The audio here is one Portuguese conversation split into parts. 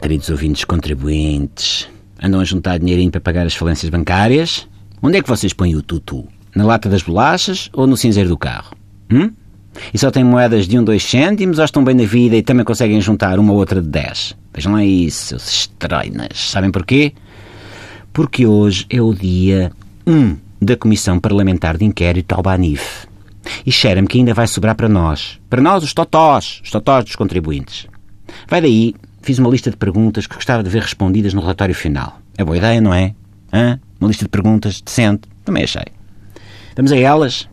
queridos ouvintes contribuintes. Andam a juntar dinheirinho para pagar as falências bancárias? Onde é que vocês põem o tutu? Na lata das bolachas ou no cinzeiro do carro? Hum? E só têm moedas de um, dois cêntimos ou estão bem na vida e também conseguem juntar uma ou outra de dez? Vejam lá isso, seus estranhas. Sabem porquê? Porque hoje é o dia 1 da Comissão Parlamentar de Inquérito ao Banif. E cheira-me que ainda vai sobrar para nós. Para nós, os totós. Os totós dos contribuintes. Vai daí, fiz uma lista de perguntas que gostava de ver respondidas no relatório final. É boa ideia, não é? Hã? Uma lista de perguntas decente. Também achei. Vamos a elas?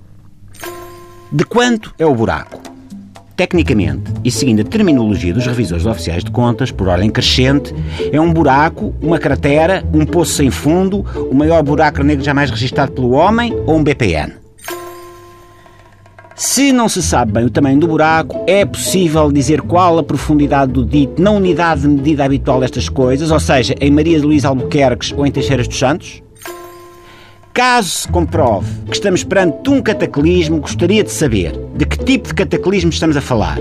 De quanto é o buraco? Tecnicamente, e seguindo a terminologia dos revisores oficiais de contas, por ordem crescente, é um buraco, uma cratera, um poço sem fundo, o maior buraco negro jamais registado pelo homem ou um BPN. Se não se sabe bem o tamanho do buraco, é possível dizer qual a profundidade do dito na unidade de medida habitual destas coisas, ou seja, em Maria de Luís Albuquerques ou em Teixeiras dos Santos? Caso se comprove que estamos perante um cataclismo, gostaria de saber de que tipo de cataclismo estamos a falar.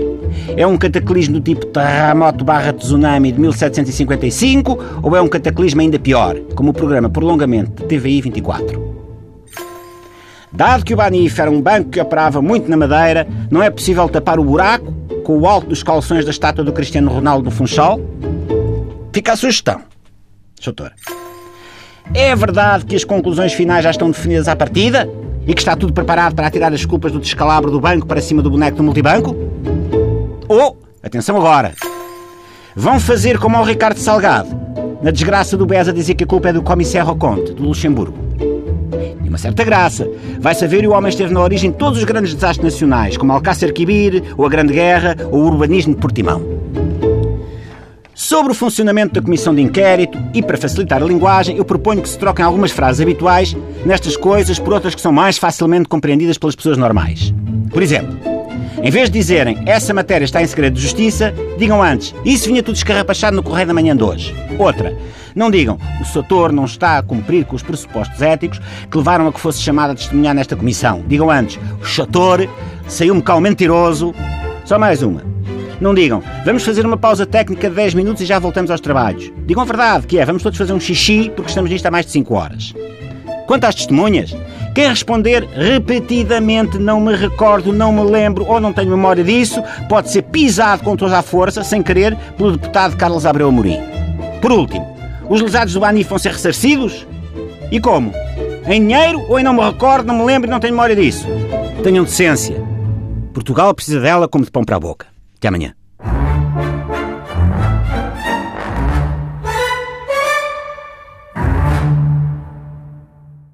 É um cataclismo do tipo terremoto barra tsunami de 1755 ou é um cataclismo ainda pior, como o programa Prolongamento de TVI 24? Dado que o Banif era um banco que operava muito na Madeira, não é possível tapar o buraco com o alto dos calções da estátua do Cristiano Ronaldo no Funchal? Fica a sugestão. Doutor. É verdade que as conclusões finais já estão definidas à partida? E que está tudo preparado para atirar as culpas do descalabro do banco para cima do boneco do multibanco? Ou, atenção agora, vão fazer como ao Ricardo Salgado, na desgraça do BES a dizer que a culpa é do comissário Conte, do Luxemburgo uma certa graça. Vai saber e o homem esteve na origem de todos os grandes desastres nacionais, como Alcácer Quibir, ou a Grande Guerra, ou o urbanismo de Portimão. Sobre o funcionamento da Comissão de Inquérito e para facilitar a linguagem, eu proponho que se troquem algumas frases habituais nestas coisas por outras que são mais facilmente compreendidas pelas pessoas normais. Por exemplo, em vez de dizerem essa matéria está em segredo de justiça, digam antes isso vinha tudo escarrapachado no Correio da Manhã de hoje. Outra, não digam, o Soutor não está a cumprir com os pressupostos éticos que levaram a que fosse chamado a testemunhar nesta comissão. Digam antes, o Soutor saiu-me cá um mentiroso. Só mais uma. Não digam, vamos fazer uma pausa técnica de 10 minutos e já voltamos aos trabalhos. Digam a verdade, que é, vamos todos fazer um xixi porque estamos nisto há mais de 5 horas. Quanto às testemunhas, quem responder repetidamente não me recordo, não me lembro ou não tenho memória disso, pode ser pisado com toda a força, sem querer, pelo deputado Carlos Abreu Amorim. Por último, os lesados do Banif vão ser ressarcidos? E como? Em dinheiro ou em não me recordo, não me lembro e não tenho memória disso? Tenham decência. Portugal precisa dela como de pão para a boca. Até amanhã.